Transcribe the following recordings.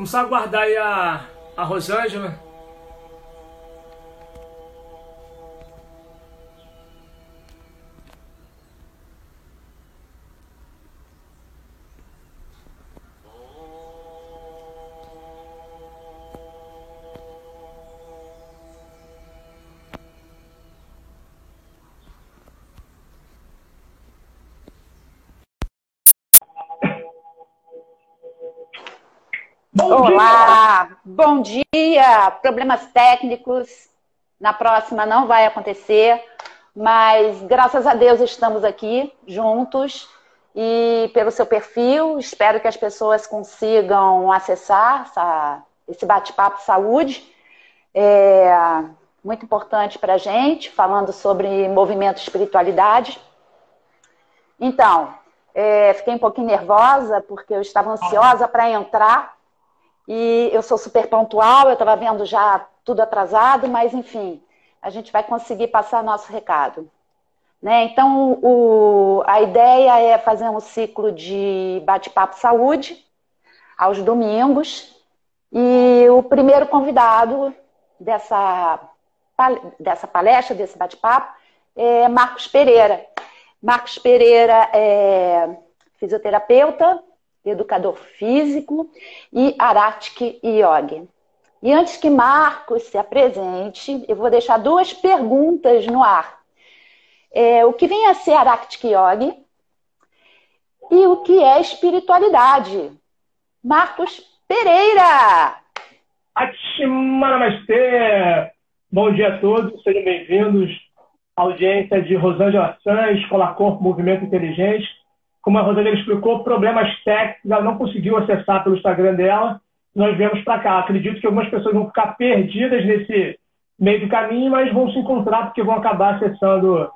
Vamos aguardar aí a, a Rosângela. Olá, bom dia. Problemas técnicos. Na próxima não vai acontecer, mas graças a Deus estamos aqui juntos e pelo seu perfil. Espero que as pessoas consigam acessar essa, esse bate-papo saúde. É muito importante para a gente, falando sobre movimento espiritualidade. Então, é, fiquei um pouquinho nervosa porque eu estava ansiosa para entrar e eu sou super pontual, eu estava vendo já tudo atrasado, mas enfim, a gente vai conseguir passar nosso recado. Né? Então, o, a ideia é fazer um ciclo de bate-papo saúde aos domingos. E o primeiro convidado dessa, dessa palestra, desse bate-papo, é Marcos Pereira. Marcos Pereira é fisioterapeuta, educador físico, e Aratik Yogi. E antes que Marcos se apresente, eu vou deixar duas perguntas no ar. É, o que vem a ser Aratik Yogi e o que é espiritualidade? Marcos Pereira! Namastê! Bom dia a todos, sejam bem-vindos à audiência de Rosângela Sanz, Escola Corpo Movimento Inteligente como a Rosana explicou, problemas técnicos, ela não conseguiu acessar pelo Instagram dela, nós viemos para cá. Acredito que algumas pessoas vão ficar perdidas nesse meio do caminho, mas vão se encontrar porque vão acabar acessando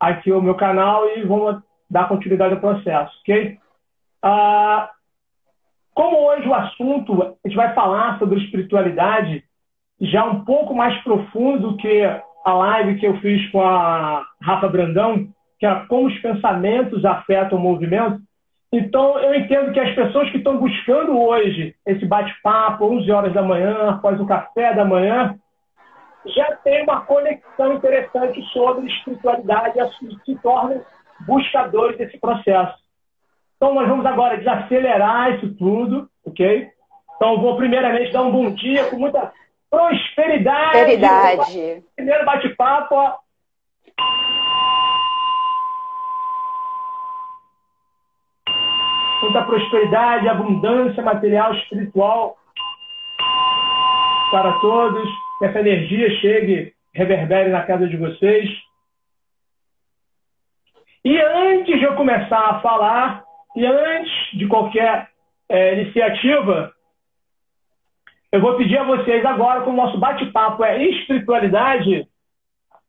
aqui o meu canal e vão dar continuidade ao processo, ok? Ah, como hoje o assunto, a gente vai falar sobre espiritualidade já um pouco mais profundo que a live que eu fiz com a Rafa Brandão, que é como os pensamentos afetam o movimento. Então, eu entendo que as pessoas que estão buscando hoje esse bate-papo, 11 horas da manhã, após o café da manhã, já tem uma conexão interessante sobre espiritualidade e se tornam buscadores desse processo. Então, nós vamos agora desacelerar isso tudo, ok? Então, vou primeiramente dar um bom dia com muita prosperidade. Prosperidade. Primeiro bate-papo, muita prosperidade, abundância material, espiritual para todos. Que essa energia chegue, reverbere na casa de vocês. E antes de eu começar a falar, e antes de qualquer é, iniciativa, eu vou pedir a vocês agora, como o nosso bate-papo é espiritualidade,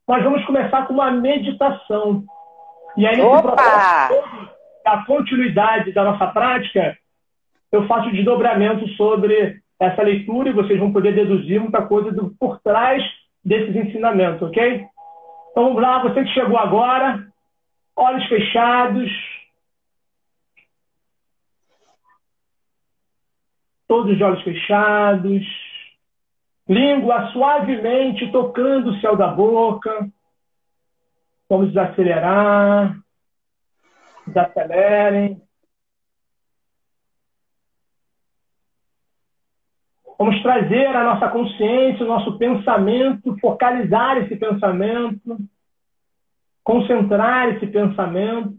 nós vamos começar com uma meditação. E aí, Opa! processo a continuidade da nossa prática, eu faço desdobramento sobre essa leitura e vocês vão poder deduzir muita coisa do, por trás desses ensinamentos, ok? Então vamos lá, você que chegou agora, olhos fechados. Todos de olhos fechados. Língua suavemente tocando o céu da boca. Vamos desacelerar desacelerem. Vamos trazer a nossa consciência, o nosso pensamento, focalizar esse pensamento, concentrar esse pensamento,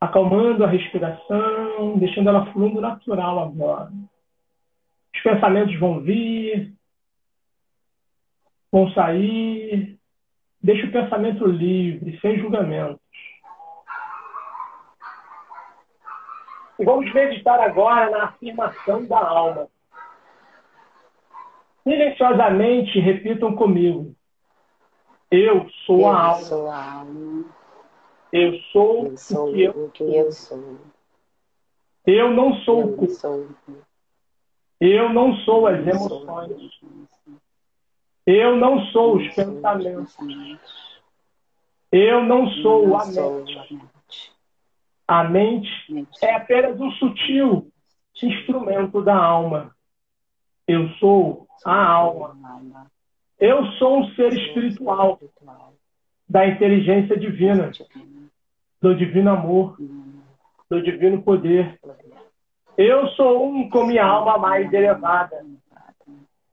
acalmando a respiração, deixando ela fluindo natural agora. Os pensamentos vão vir, vão sair, Deixe o pensamento livre, sem julgamentos. E vamos meditar agora na afirmação da alma. Silenciosamente repitam comigo. Eu sou eu a alma. Sou a alma. Eu sou, eu sou o que eu, o que eu sou. Eu não sou eu o corpo. Sou... Eu não sou as emoções. Eu não sou os pensamentos. Eu não sou a mente. A mente é apenas um sutil instrumento da alma. Eu sou a alma. Eu sou um ser espiritual da inteligência divina, do divino amor, do divino poder. Eu sou um com minha alma mais elevada.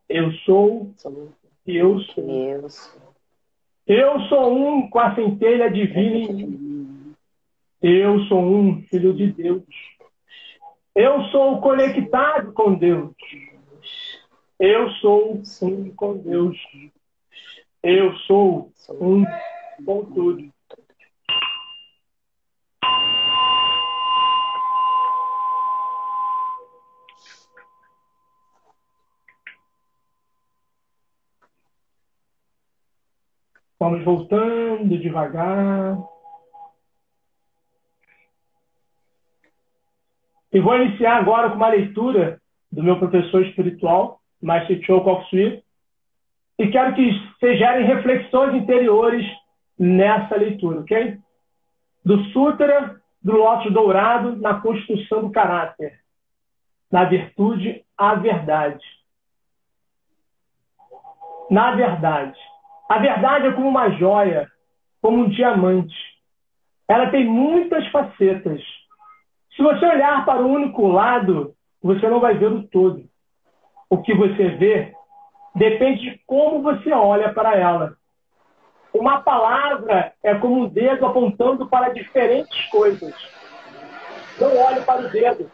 Eu sou e eu sou. Eu sou um com a centelha divina em mim. Eu sou um filho de Deus. Eu sou conectado com Deus. Eu sou um com Deus. Eu sou um com tudo. Vamos voltando devagar. E vou iniciar agora com uma leitura do meu professor espiritual, Master Cho Koksui, e quero que vocês gerem reflexões interiores nessa leitura, ok? Do Sutra do Lótus Dourado na Constituição do Caráter, na virtude à verdade. Na verdade. A verdade é como uma joia, como um diamante. Ela tem muitas facetas. Se você olhar para o único lado, você não vai ver o todo. O que você vê depende de como você olha para ela. Uma palavra é como um dedo apontando para diferentes coisas. Não olhe para o dedo.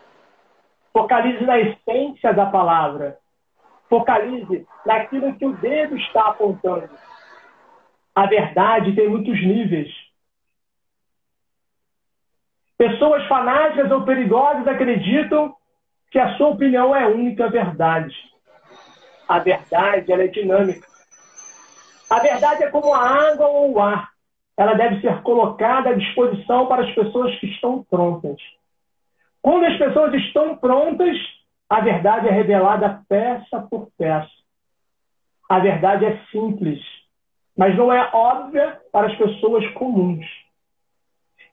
Focalize na essência da palavra. Focalize naquilo que o dedo está apontando. A verdade tem muitos níveis. Pessoas fanáticas ou perigosas acreditam que a sua opinião é a única verdade. A verdade ela é dinâmica. A verdade é como a água ou o ar. Ela deve ser colocada à disposição para as pessoas que estão prontas. Quando as pessoas estão prontas, a verdade é revelada peça por peça. A verdade é simples mas não é óbvia para as pessoas comuns.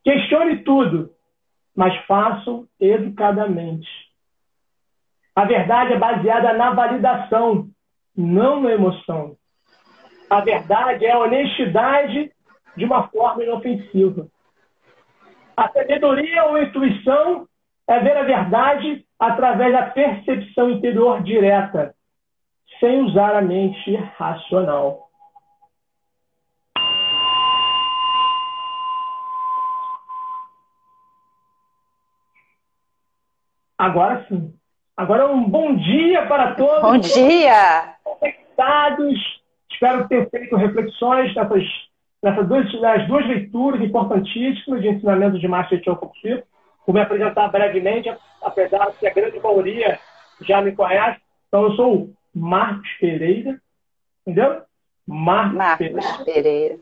Questione tudo, mas façam educadamente. A verdade é baseada na validação, não na emoção. A verdade é a honestidade de uma forma inofensiva. A sabedoria ou intuição é ver a verdade através da percepção interior direta, sem usar a mente racional. Agora sim. Agora um bom dia para todos. Bom dia! Conectados. Espero ter feito reflexões nessas, nessas duas, nas duas leituras importantíssimas de ensinamento de Master Chokoku. Vou me apresentar brevemente, apesar de que a grande maioria já me conhece. Então, eu sou o Marcos Pereira. Entendeu? Marcos, Marcos Pereira. Pereira.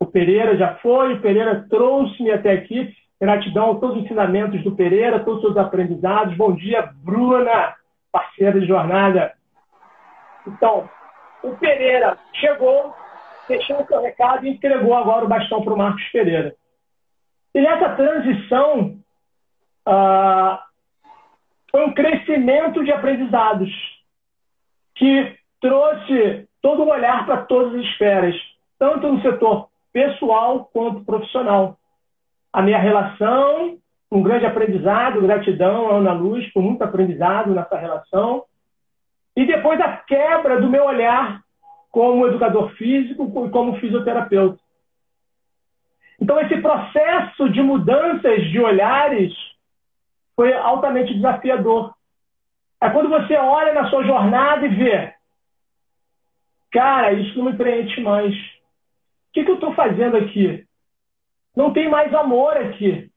O Pereira já foi, o Pereira trouxe-me até aqui. Gratidão a todos os ensinamentos do Pereira, todos os seus aprendizados. Bom dia, Bruna, parceira de jornada. Então, o Pereira chegou, deixou o seu recado e entregou agora o bastão para o Marcos Pereira. E nessa transição, uh, foi um crescimento de aprendizados que trouxe todo o olhar para todas as esferas, tanto no setor pessoal quanto profissional a minha relação, um grande aprendizado, gratidão Ana Luz por muito aprendizado nessa relação. E depois a quebra do meu olhar como educador físico e como fisioterapeuta. Então, esse processo de mudanças de olhares foi altamente desafiador. É quando você olha na sua jornada e vê, cara, isso não me preenche mais. O que, que eu estou fazendo aqui? Não tem mais amor aqui.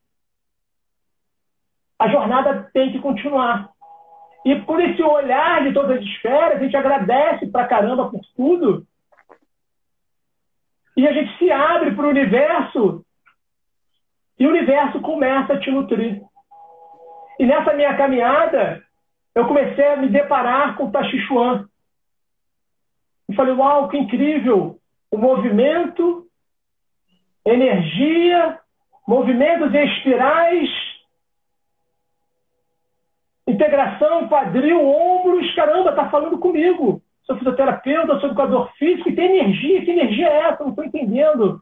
A jornada tem que continuar. E por esse olhar de todas as esferas, a gente agradece pra caramba por tudo. E a gente se abre para o universo. E o universo começa a te nutrir. E nessa minha caminhada, eu comecei a me deparar com o Tachichuan. E falei, uau, que incrível! O movimento energia movimentos espirais, integração, quadril, ombros, caramba, tá falando comigo. Sou fisioterapeuta, sou educador físico e tem energia. Que energia é essa? Não estou entendendo.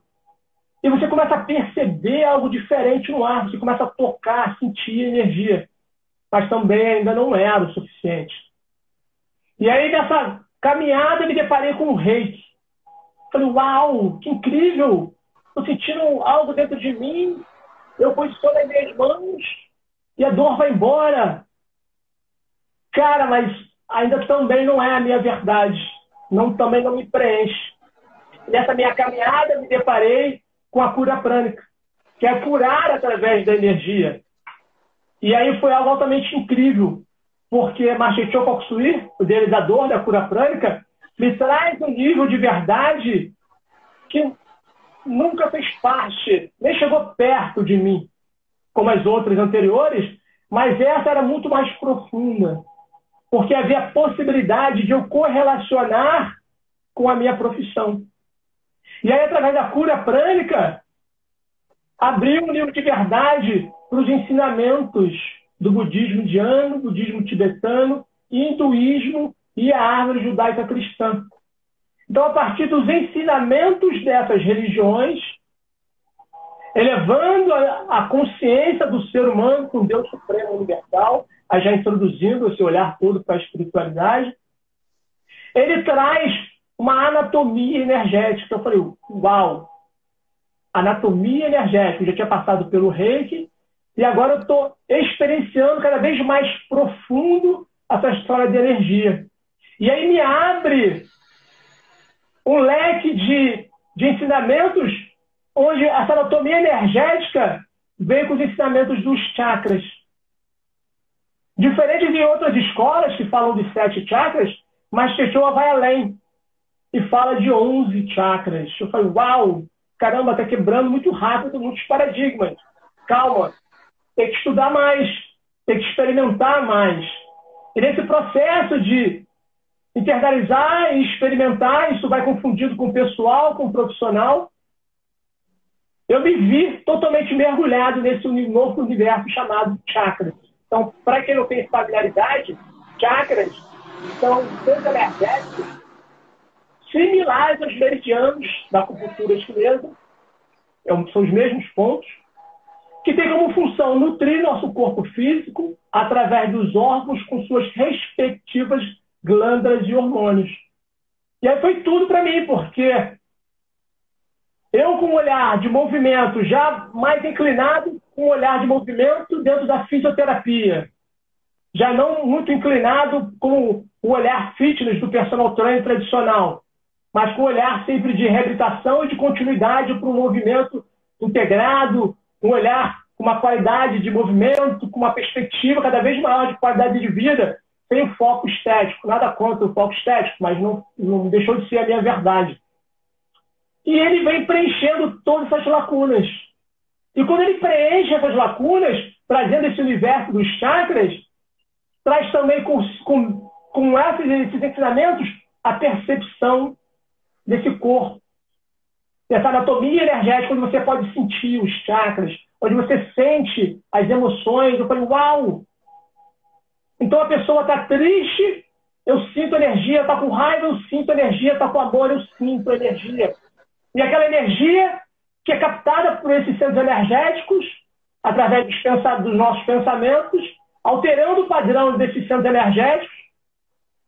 E você começa a perceber algo diferente no ar, você começa a tocar, sentir energia. Mas também ainda não era o suficiente. E aí, nessa caminhada, me deparei com um reiki. Falei, uau, que incrível! Estou sentindo algo dentro de mim, eu posiciono as minhas mãos e a dor vai embora. Cara, mas ainda também não é a minha verdade. Não, também não me preenche. Nessa minha caminhada, me deparei com a cura prânica, que é curar através da energia. E aí foi algo altamente incrível, porque Machecho Koksui, o idealizador da cura prânica, me traz um nível de verdade que nunca fez parte, nem chegou perto de mim, como as outras anteriores, mas essa era muito mais profunda, porque havia possibilidade de eu correlacionar com a minha profissão. E aí, através da cura prânica, abriu um livro de verdade para os ensinamentos do budismo indiano, budismo tibetano, hinduísmo e a árvore judaica cristã. Então, a partir dos ensinamentos dessas religiões, elevando a, a consciência do ser humano com Deus Supremo Universal, aí já introduzindo esse olhar todo para a espiritualidade, ele traz uma anatomia energética. Eu falei, uau! Anatomia energética. Eu já tinha passado pelo reiki e agora eu estou experienciando cada vez mais profundo essa história de energia. E aí me abre um leque de, de ensinamentos onde essa anatomia energética vem com os ensinamentos dos chakras. Diferente de outras escolas que falam de sete chakras, mas Quechua vai além e fala de 11 chakras. Eu falei, uau, caramba, está quebrando muito rápido muitos paradigmas. Calma, tem que estudar mais, tem que experimentar mais. E nesse processo de internalizar e experimentar, isso vai confundido com o pessoal, com o profissional. Eu me vi totalmente mergulhado nesse novo universo chamado chakras. Então, para quem não tem familiaridade, chakras são seus energéticos similares aos meridianos da acupuntura chinesa, é são os mesmos pontos, que tem como função nutrir nosso corpo físico através dos órgãos com suas respectivas glândulas e hormônios. E aí foi tudo para mim, porque eu com um olhar de movimento já mais inclinado, com um olhar de movimento dentro da fisioterapia, já não muito inclinado com o olhar fitness do personal trainer tradicional, mas com um olhar sempre de reabilitação e de continuidade para um movimento integrado, um olhar com uma qualidade de movimento, com uma perspectiva cada vez maior de qualidade de vida, sem foco estético. Nada contra o foco estético, mas não, não deixou de ser a minha verdade. E ele vem preenchendo todas essas lacunas. E quando ele preenche essas lacunas, trazendo esse universo dos chakras, traz também com, com, com esses, esses ensinamentos a percepção desse corpo. Essa anatomia energética, onde você pode sentir os chakras, onde você sente as emoções. Eu falei, uau! Então a pessoa está triste, eu sinto energia, está com raiva, eu sinto energia, está com amor, eu sinto energia. E aquela energia que é captada por esses centros energéticos, através dos, nossos pensamentos, alterando o padrão desses centros energéticos,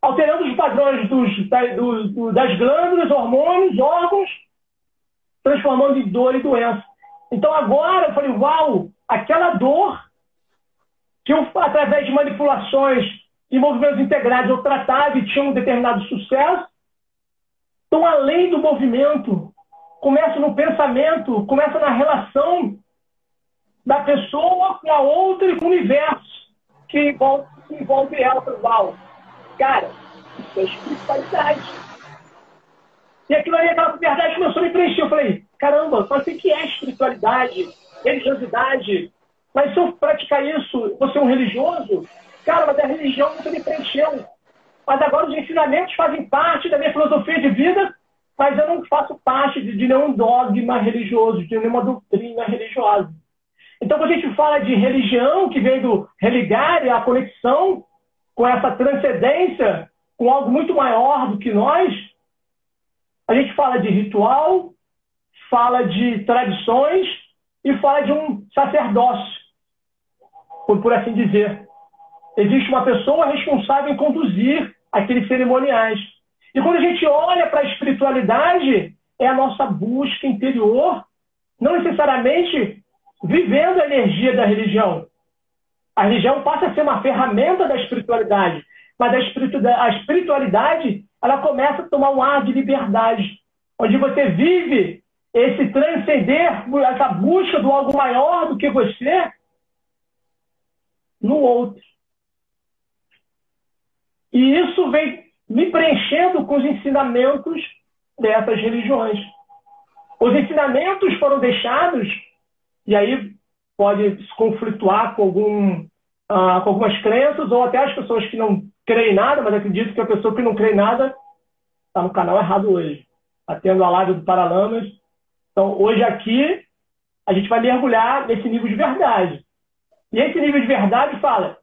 alterando os padrões dos, da, do, das glândulas, hormônios, órgãos, transformando em dor e doença. Então agora eu falei, uau, aquela dor que através de manipulações e movimentos integrados eu tratava e tinha um determinado sucesso, então além do movimento, começa no pensamento, começa na relação da pessoa com a outra e com o universo que envolve, que envolve ela, uau Cara, isso é espiritualidade. E aquilo ali, aquela verdade começou a me preencher. Eu falei, caramba, mas o que é espiritualidade, religiosidade? Mas se eu praticar isso, você é um religioso? Cara, mas a religião nunca me preencheu. Mas agora os ensinamentos fazem parte da minha filosofia de vida, mas eu não faço parte de, de nenhum dogma religioso, de nenhuma doutrina religiosa. Então, quando a gente fala de religião, que vem do religar, a conexão com essa transcendência, com algo muito maior do que nós, a gente fala de ritual, fala de tradições e fala de um sacerdócio, por, por assim dizer. Existe uma pessoa responsável em conduzir aqueles cerimoniais. E quando a gente olha para a espiritualidade, é a nossa busca interior, não necessariamente vivendo a energia da religião. A religião passa a ser uma ferramenta da espiritualidade, mas a espiritualidade ela começa a tomar um ar de liberdade, onde você vive esse transcender, essa busca do algo maior do que você no outro. E isso vem me preenchendo com os ensinamentos dessas religiões. Os ensinamentos foram deixados, e aí pode se conflituar com, algum, uh, com algumas crenças, ou até as pessoas que não creem nada, mas acredito que a pessoa que não crê nada está no canal errado hoje. Está tendo a live do Paralamas. Então, hoje aqui, a gente vai mergulhar nesse nível de verdade. E esse nível de verdade fala: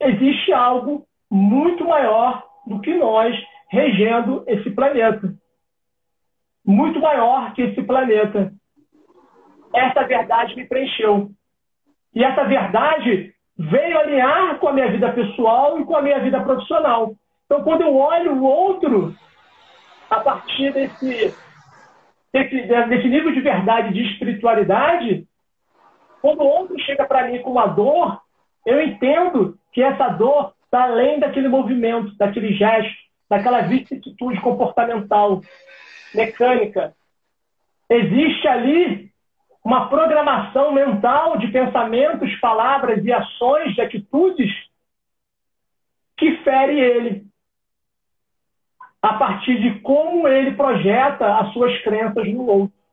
existe algo muito maior do que nós regendo esse planeta. Muito maior que esse planeta. Essa verdade me preencheu. E essa verdade veio alinhar com a minha vida pessoal e com a minha vida profissional. Então, quando eu olho o outro, a partir desse, desse, desse nível de verdade, de espiritualidade, quando o outro chega para mim com uma dor, eu entendo que essa dor está além daquele movimento, daquele gesto, daquela vicissitude comportamental, mecânica. Existe ali uma programação mental de pensamentos, palavras e ações, de atitudes que fere ele a partir de como ele projeta as suas crenças no outro.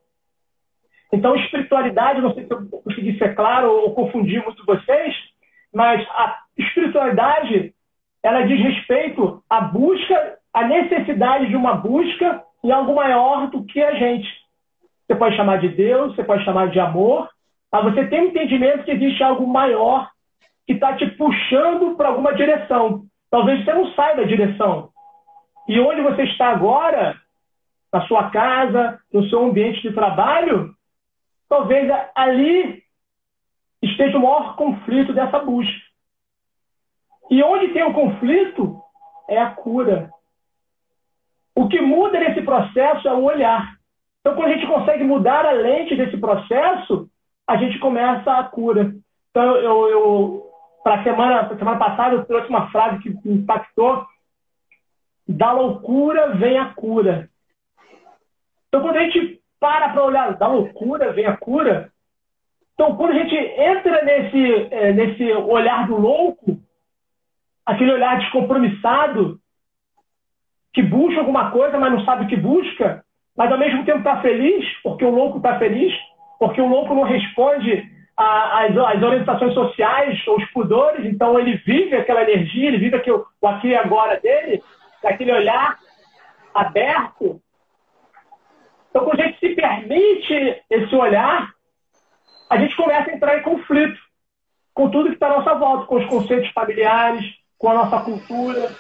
Então, espiritualidade, não sei se eu consegui ser claro ou confundir muito vocês, mas a espiritualidade, ela diz respeito à busca, à necessidade de uma busca em algo maior do que a gente. Você pode chamar de Deus, você pode chamar de amor, mas você tem um entendimento que existe algo maior que está te puxando para alguma direção. Talvez você não saiba da direção. E onde você está agora, na sua casa, no seu ambiente de trabalho, talvez ali esteja o maior conflito dessa busca. E onde tem o conflito é a cura. O que muda nesse processo é o olhar. Então, quando a gente consegue mudar a lente desse processo, a gente começa a cura. Então, eu, eu para semana, semana passada, eu trouxe uma frase que me impactou. Da loucura vem a cura. Então, quando a gente para para olhar, da loucura vem a cura. Então, quando a gente entra nesse, é, nesse olhar do louco, aquele olhar descompromissado, que busca alguma coisa, mas não sabe o que busca, mas ao mesmo tempo está feliz, porque o louco está feliz, porque o louco não responde às, orientações sociais ou os pudores, então ele vive aquela energia, ele vive aqui, o aqui e agora dele, aquele olhar aberto, então, quando a gente se permite esse olhar, a gente começa a entrar em conflito com tudo que está à nossa volta, com os conceitos familiares, com a nossa cultura,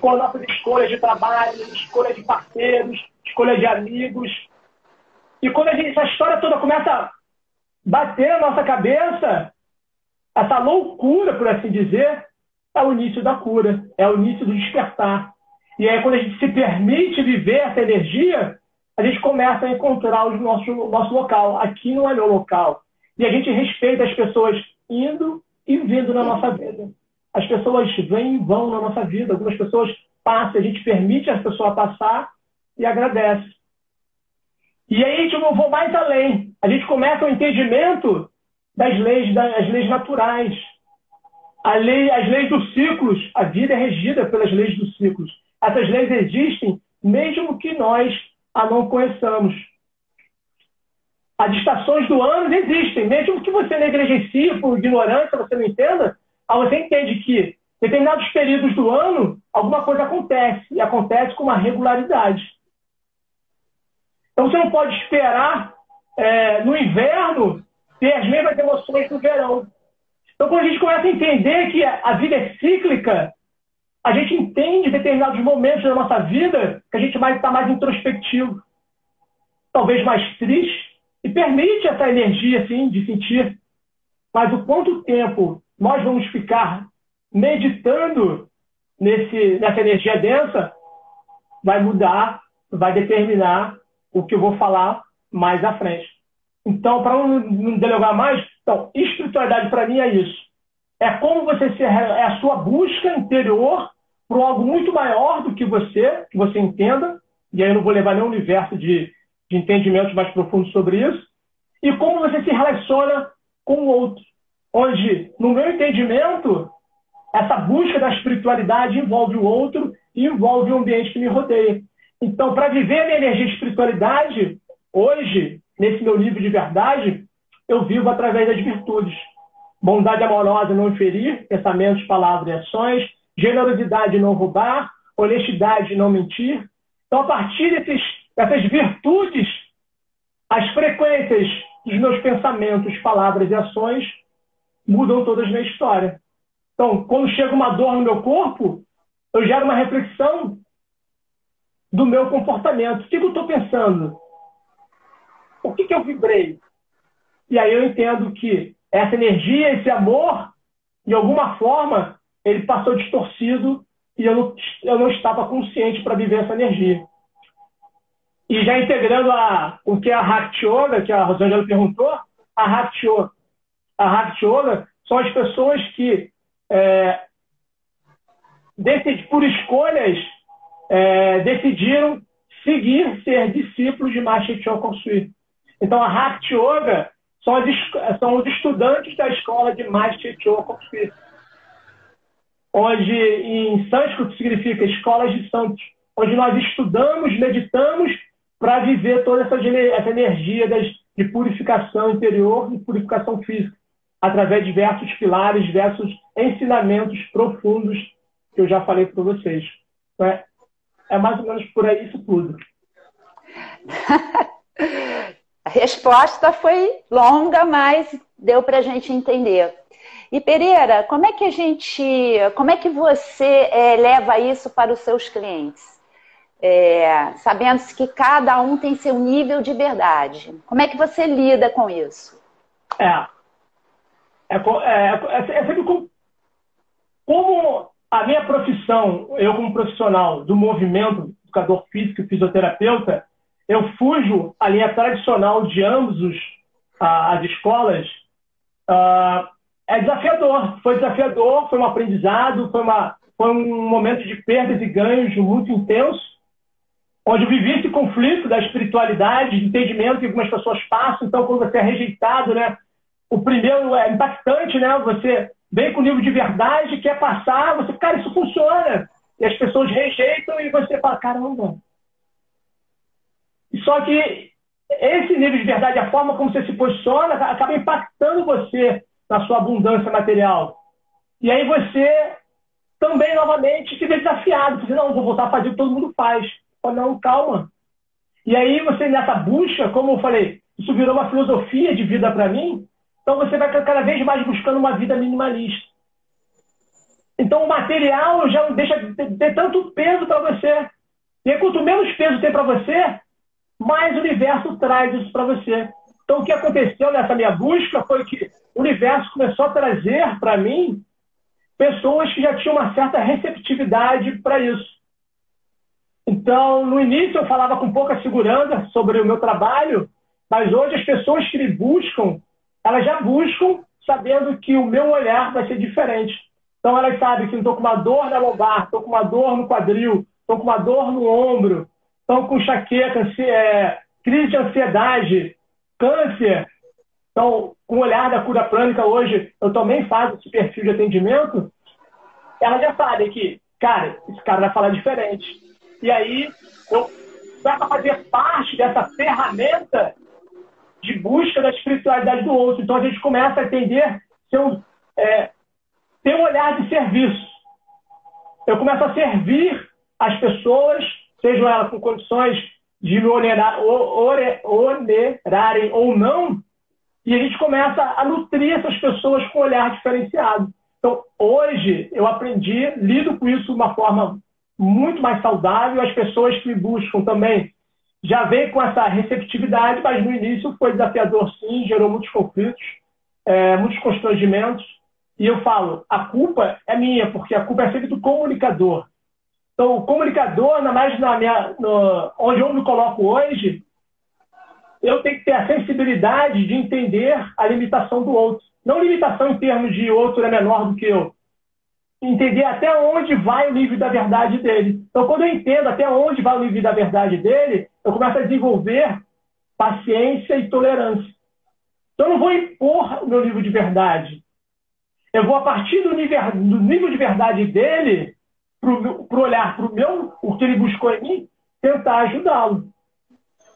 com as nossas escolhas de trabalho, escolha de parceiros, escolha de amigos. E quando a gente, essa história toda começa a bater na nossa cabeça, essa loucura, por assim dizer, é o início da cura, é o início do despertar. E aí, quando a gente se permite viver essa energia, a gente começa a encontrar o nosso, nosso local. Aqui não é meu local. E a gente respeita as pessoas indo e vindo na nossa vida. As pessoas vêm e vão na nossa vida. Algumas pessoas passam, a gente permite as pessoas passar e agradece. E aí a gente não vou mais além. A gente começa o entendimento das leis, das leis naturais. Lei, as leis dos ciclos. A vida é regida pelas leis dos ciclos. Essas leis existem mesmo que nós a não conheçamos. As estações do ano existem, mesmo que você negligencie por ignorância, você não entenda, você entende que determinados períodos do ano alguma coisa acontece, e acontece com uma regularidade. Então você não pode esperar é, no inverno ter as mesmas emoções do verão. Então, quando a gente começa a entender que a vida é cíclica, a gente entende determinados momentos da nossa vida que a gente vai estar mais introspectivo, talvez mais triste, e permite essa energia assim, de sentir. Mas o quanto tempo nós vamos ficar meditando nesse, nessa energia densa vai mudar, vai determinar o que eu vou falar mais à frente. Então, para não, não delegar mais, então, espiritualidade para mim é isso. É como você se, é a sua busca interior por algo muito maior do que você, que você entenda, e aí eu não vou levar nenhum universo de, de entendimentos mais profundos sobre isso, e como você se relaciona com o outro. Onde, no meu entendimento, essa busca da espiritualidade envolve o outro e envolve o ambiente que me rodeia. Então, para viver a minha energia de espiritualidade, hoje, nesse meu livro de verdade, eu vivo através das virtudes. Bondade amorosa, não inferir, pensamentos, palavras e ações. Generosidade, não roubar. Honestidade, não mentir. Então, a partir desses, dessas virtudes, as frequências dos meus pensamentos, palavras e ações mudam todas na história. Então, quando chega uma dor no meu corpo, eu gero uma reflexão do meu comportamento. O que, eu estou pensando? O que, que eu vibrei? E aí eu entendo que essa energia, esse amor, de alguma forma, ele passou distorcido e eu não, eu não estava consciente para viver essa energia. E já integrando a, o que é a Hakti Yoga, que a Rosângela perguntou, a Hakti Yoga, a Hakti Yoga são as pessoas que, é, por escolhas, é, decidiram seguir ser discípulos de Master Chokan. Então, a Hakti Yoga são, são os estudantes da escola de Master Chokan onde em sânscrito significa escolas de santos, onde nós estudamos, meditamos para viver toda essa, essa energia das, de purificação interior e purificação física, através de diversos pilares, diversos ensinamentos profundos que eu já falei para vocês. É, é mais ou menos por aí isso tudo. A resposta foi longa, mas deu para a gente entender. E Pereira, como é que a gente, como é que você é, leva isso para os seus clientes? É, sabendo que cada um tem seu nível de verdade. Como é que você lida com isso? É, é, é, é, é sempre como, como a minha profissão, eu como profissional do movimento, educador físico e fisioterapeuta, eu fujo a linha tradicional de ambos os, as escolas. É desafiador, foi desafiador, foi um aprendizado, foi, uma, foi um momento de perdas e ganhos muito intenso, onde eu vivi esse conflito da espiritualidade, de entendimento que algumas pessoas passam. Então, quando você é rejeitado, né, o primeiro é impactante, né? Você vem com nível de verdade, quer passar, você, cara, isso funciona. E as pessoas rejeitam e você fala, caramba. Só que esse nível de verdade, a forma como você se posiciona, acaba impactando você na sua abundância material. E aí você também, novamente, se vê desafiado. Você, não, vou voltar a fazer o que todo mundo faz. Fala, não, calma. E aí você, nessa busca, como eu falei, isso virou uma filosofia de vida para mim, então você vai cada vez mais buscando uma vida minimalista. Então o material já não deixa de ter tanto peso para você. E aí, quanto menos peso tem para você, mais o universo traz isso para você. Então o que aconteceu nessa minha busca foi que o universo começou a trazer para mim pessoas que já tinham uma certa receptividade para isso. Então, no início eu falava com pouca segurança sobre o meu trabalho, mas hoje as pessoas que me buscam elas já buscam sabendo que o meu olhar vai ser diferente. Então elas sabem que estou com uma dor na lombar, estou com uma dor no quadril, estou com uma dor no ombro, estou com enxaqueca, é, crise de ansiedade, câncer. Então, com o olhar da cura prânica hoje, eu também faço esse perfil de atendimento. Elas já sabem que, cara, esse cara vai falar diferente. E aí, eu começo a fazer parte dessa ferramenta de busca da espiritualidade do outro. Então a gente começa a entender ser um, é, um olhar de serviço. Eu começo a servir as pessoas, sejam elas com condições de me onerar, onerarem ou não, E a gente começa a nutrir essas pessoas com um olhar diferenciado. Então, hoje, eu aprendi, lido com isso de uma forma muito mais saudável. As pessoas que me buscam também já vêm com essa receptividade, mas no início foi desafiador, sim, gerou muitos conflitos, é, muitos constrangimentos. E eu falo, a culpa é minha, porque a culpa é sempre do comunicador. Então, o comunicador, ainda mais na minha, no, onde eu me coloco hoje, eu tenho que ter a sensibilidade de entender a limitação do outro. Não limitação em termos de outro é menor do que eu. Entender até onde vai o nível da verdade dele. Então, quando eu entendo até onde vai o nível da verdade dele, eu começo a desenvolver paciência e tolerância. Então, eu não vou impor o meu nível de verdade. Eu vou, a partir do nível, do nível de verdade dele, para olhar para o meu, o que ele buscou em mim, tentar ajudá-lo.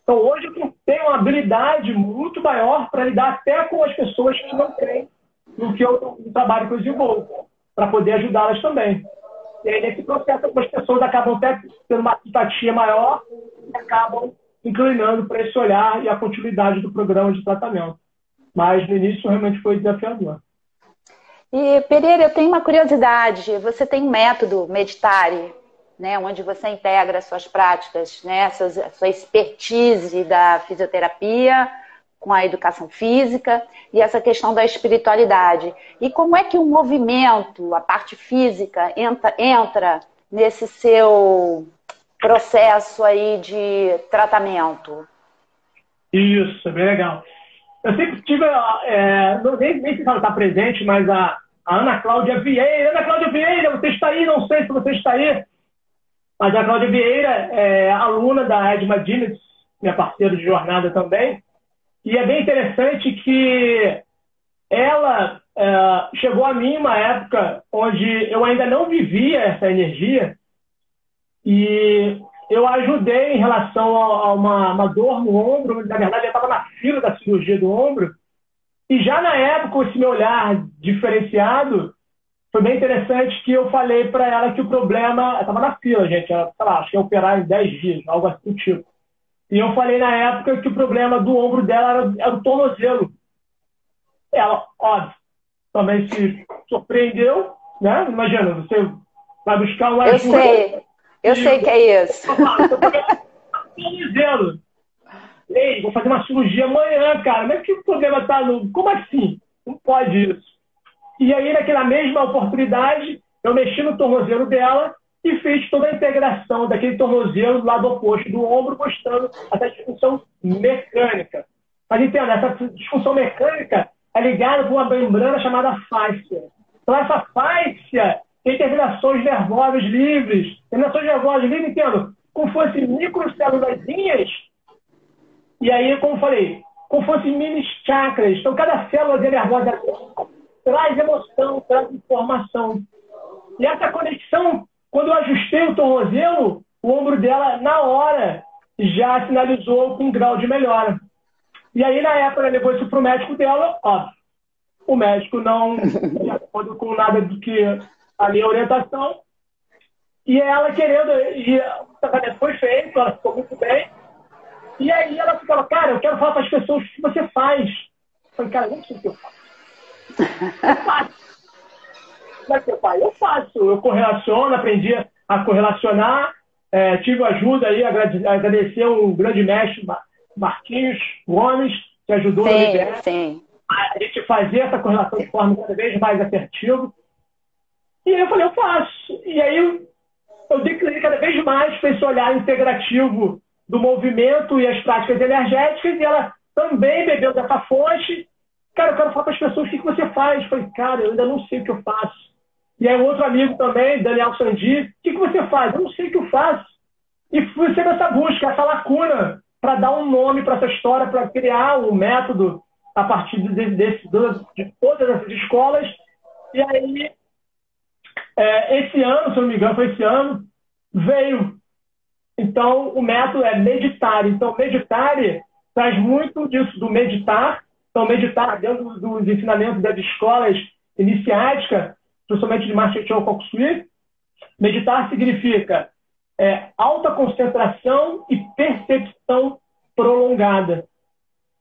Então, hoje eu tenho uma habilidade muito maior para lidar até com as pessoas que não creem no que eu no trabalho que eu desenvolvo, para poder ajudá-las também. E aí, nesse processo, algumas pessoas acabam até tendo uma simpatia maior e acabam inclinando para esse olhar e a continuidade do programa de tratamento. Mas no início realmente foi desafiador. E Pereira, eu tenho uma curiosidade. Você tem um método Meditare né, onde você integra suas práticas, né, sua, sua expertise da fisioterapia com a educação física e essa questão da espiritualidade. E como é que o movimento, a parte física, entra, entra nesse seu processo aí de tratamento? Isso, bem legal. Eu sempre tive, é, não, nem, nem se ela está presente, mas a, a Ana Cláudia Vieira. Ana Cláudia Vieira, você está aí? Não sei se você está aí. Mas a Cláudia Vieira é aluna da Edma Diniz, minha parceira de jornada também. E é bem interessante que ela é, chegou a mim uma época onde eu ainda não vivia essa energia e eu ajudei em relação a, uma, uma dor no ombro. Na verdade, eu estava na fila da cirurgia do ombro. E já na época, esse meu olhar diferenciado, foi bem interessante que eu falei para ela que o problema. estava na fila, gente. Ela, sei lá, acho que ia operar em 10 dias, algo assim do tipo. E eu falei na época que o problema do ombro dela era, era o tornozelo. Ela, óbvio, também se surpreendeu, né? Imagina, você vai buscar um Eu sei, eu e, sei que é isso. Tornozelo. Ei, vou fazer uma cirurgia amanhã, cara. Mas que o problema tá no. Como assim? Não pode isso. E aí, naquela mesma oportunidade, eu mexi no tornozelo dela e fiz toda a integração daquele tornozelo do lado oposto do ombro, mostrando essa disfunção mecânica. Mas entenda, essa disfunção mecânica é ligada com uma membrana chamada fáscia. Então, essa fáscia tem terminações nervosas livres. Terminações nervosas livres, entendo, como fossem microcélulas. E aí, como falei, como fossem mini chakras. Então, cada célula nervosa traz emoção, traz informação. E essa conexão, quando eu ajustei o tornozelo, o ombro dela, na hora, já sinalizou com um grau de melhora. E aí, na época, ela levou isso para o médico dela, ó, o médico não de acordo com nada do que a minha orientação. E ela querendo, e o tratamento foi feito, ela ficou muito bem. E aí ela ficava, cara, eu quero falar para as pessoas o que você faz. Eu falei, cara, não sei o que eu faço. Eu faço. Mas pai, eu faço. Eu correlaciono, aprendi a correlacionar. É, tive ajuda aí, agradecer o grande mestre Marquinhos Gomes, que ajudou sim, a, sim. a gente fazer essa correlação de forma cada vez mais assertiva. E aí eu falei, eu faço. E aí eu, eu declinei cada vez mais para esse olhar integrativo do movimento e as práticas energéticas, e ela também bebeu dessa fonte Cara, eu quero falar para as pessoas o que, você faz. Eu falei, cara, eu ainda não sei o que eu faço. E aí, outro amigo também, Daniel Sandi, o que, que você faz? Eu não sei o que eu faço. E fui sempre essa busca, essa lacuna, para dar um nome para essa história, para criar um método a partir de, de, de, todas essas escolas. E aí, é, esse ano, se não me engano, foi esse ano, veio. Então, o método é meditar. Então, meditar traz muito disso do meditar então, meditar dentro dos ensinamentos das escolas iniciáticas, principalmente de Marshall Kokusui, meditar significa é, alta concentração e percepção prolongada.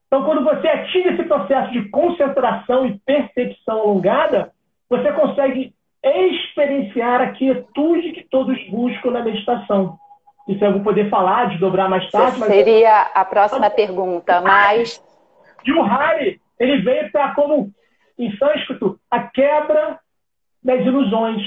Então, quando você ativa esse processo de concentração e percepção alongada, você consegue experienciar a quietude que todos buscam na meditação. Isso eu vou poder falar, desdobrar mais tarde. Mas... Seria a próxima pergunta, mas... E o Hari, ele veio para, como em sânscrito, a quebra das ilusões.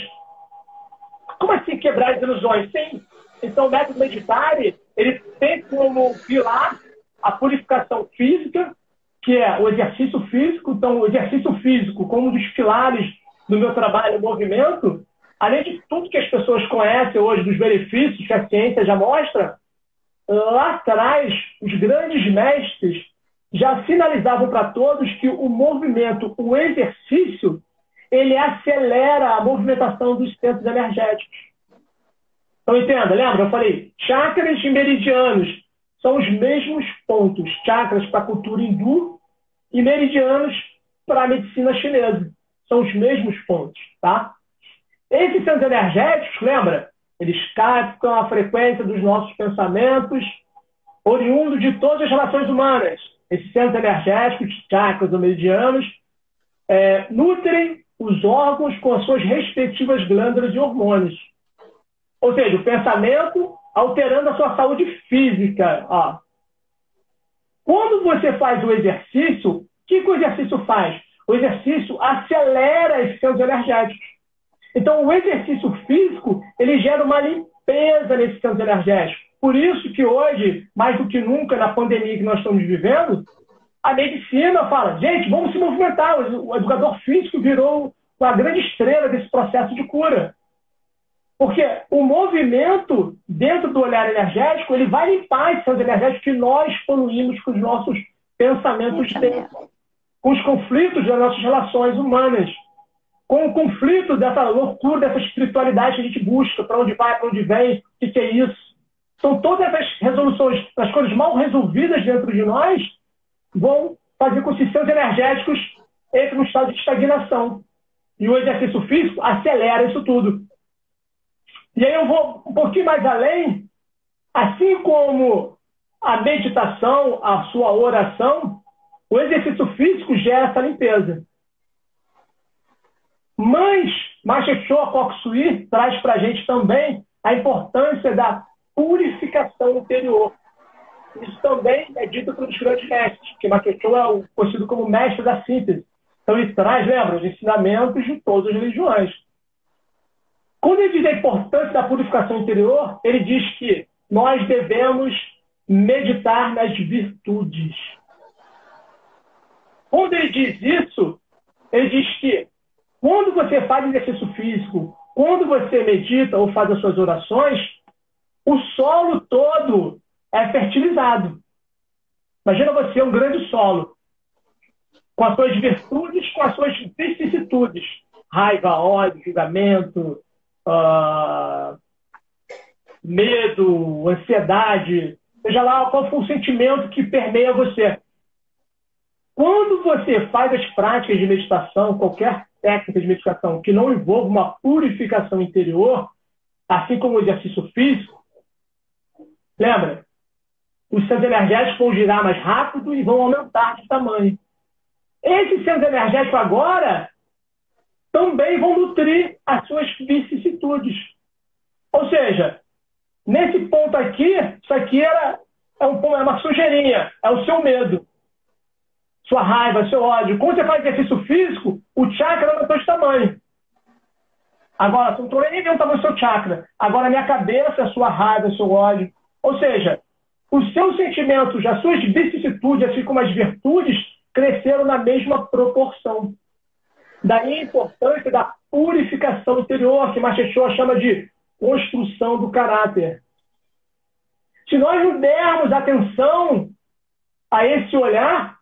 Como assim quebrar as ilusões? Sim. Então, o método Meditare, ele tem como pilar a purificação física, que é o exercício físico. Então, o exercício físico, como um dos pilares do meu trabalho, movimento, além de tudo que as pessoas conhecem hoje, dos benefícios que a ciência já mostra, lá atrás, os grandes mestres já sinalizavam para todos que o movimento, o exercício, ele acelera a movimentação dos centros energéticos. Então, entenda, lembra? Eu falei, chakras e meridianos são os mesmos pontos. Chakras para a cultura hindu e meridianos para a medicina chinesa. São os mesmos pontos, tá? Esses centros energéticos, lembra? Eles captam a frequência dos nossos pensamentos, oriundo de todas as relações humanas. Esses centros energéticos, chakras ou meridianos, é, nutrem os órgãos com as suas respectivas glândulas e hormônios. Ou seja, o pensamento alterando a sua saúde física. Ó. Quando você faz o exercício, o que, que o exercício faz? O exercício acelera esses centros energéticos. Então, o exercício físico, ele gera uma limpeza nesses centros energéticos. Por isso que hoje, mais do que nunca, na pandemia que nós estamos vivendo, a medicina fala, gente, vamos se movimentar. O educador físico virou a grande estrela desse processo de cura. Porque o movimento dentro do olhar energético, ele vai limpar esses centros energéticos que nós poluímos com os nossos pensamentos, com os conflitos das nossas relações humanas com o conflito dessa loucura, dessa espiritualidade que a gente busca, para onde vai, para onde vem, o que, que é isso. São todas essas resoluções, as coisas mal resolvidas dentro de nós, vão fazer com que os sistemas energéticos entrem num estado de estagnação. E o exercício físico acelera isso tudo. E aí eu vou um pouquinho mais além, assim como a meditação, a sua oração, o exercício físico gera essa limpeza. Mas Machechoa Koksui traz para a gente também a importância da purificação interior. Isso também é dito pelos grandes mestres, que Machechoa é conhecido como mestre da síntese. Então ele traz, lembra, os ensinamentos de todas as religiões. Quando ele diz a importância da purificação interior, ele diz que nós devemos meditar nas virtudes. Quando ele diz isso, ele diz que quando você faz exercício físico, quando você medita ou faz as suas orações, o solo todo é fertilizado. Imagina você um grande solo, com as suas virtudes, com as suas vicissitudes. Raiva, ódio, julgamento, uh, medo, ansiedade. Seja lá qual for o sentimento que permeia você. Quando você faz as práticas de meditação, qualquer técnica de meditação que não envolva uma purificação interior, assim como o exercício físico, lembra, os centros energéticos vão girar mais rápido e vão aumentar de tamanho. Esses centros energéticos agora também vão nutrir as suas vicissitudes. Ou seja, nesse ponto aqui, isso aqui era, é, um, é uma sujeirinha, é o seu medo sua raiva, seu ódio. Quando você faz exercício físico, o chakra aumentou de tamanho. Agora, não estou nem o tamanho do seu chakra. Agora, a minha cabeça, a sua raiva, seu ódio. Ou seja, os seus sentimentos, as suas vicissitudes, assim como as virtudes, cresceram na mesma proporção. Daí a importância da purificação interior, que Machechoa chama de construção do caráter. Se nós não dermos atenção a esse olhar,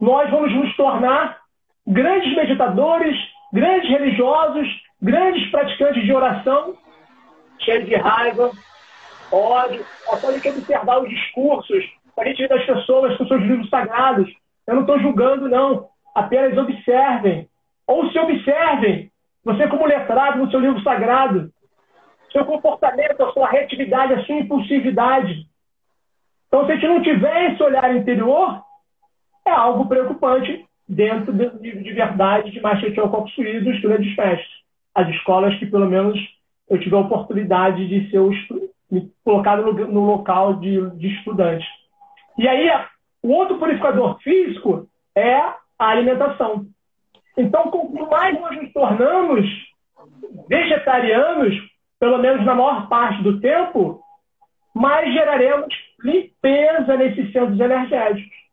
nós vamos nos tornar grandes meditadores, grandes religiosos, grandes praticantes de oração, cheios de raiva, ódio. Só a gente observar os discursos, a gente ver das pessoas com seus livros sagrados. Eu não estou julgando, não. Apenas observem. Ou se observem, você como letrado no seu livro sagrado, seu comportamento, a sua reatividade, a sua impulsividade. Então, se a gente não tiver esse olhar interior, é algo preocupante dentro do nível de verdade de Macheteococcus dos grandes festas. As escolas que, pelo menos, eu tive a oportunidade de ser colocado no, no local de, de estudante. E aí, o outro purificador físico é a alimentação. Então, quanto mais nós nos tornamos vegetarianos, pelo menos na maior parte do tempo, mais geraremos limpeza nesses centros energéticos.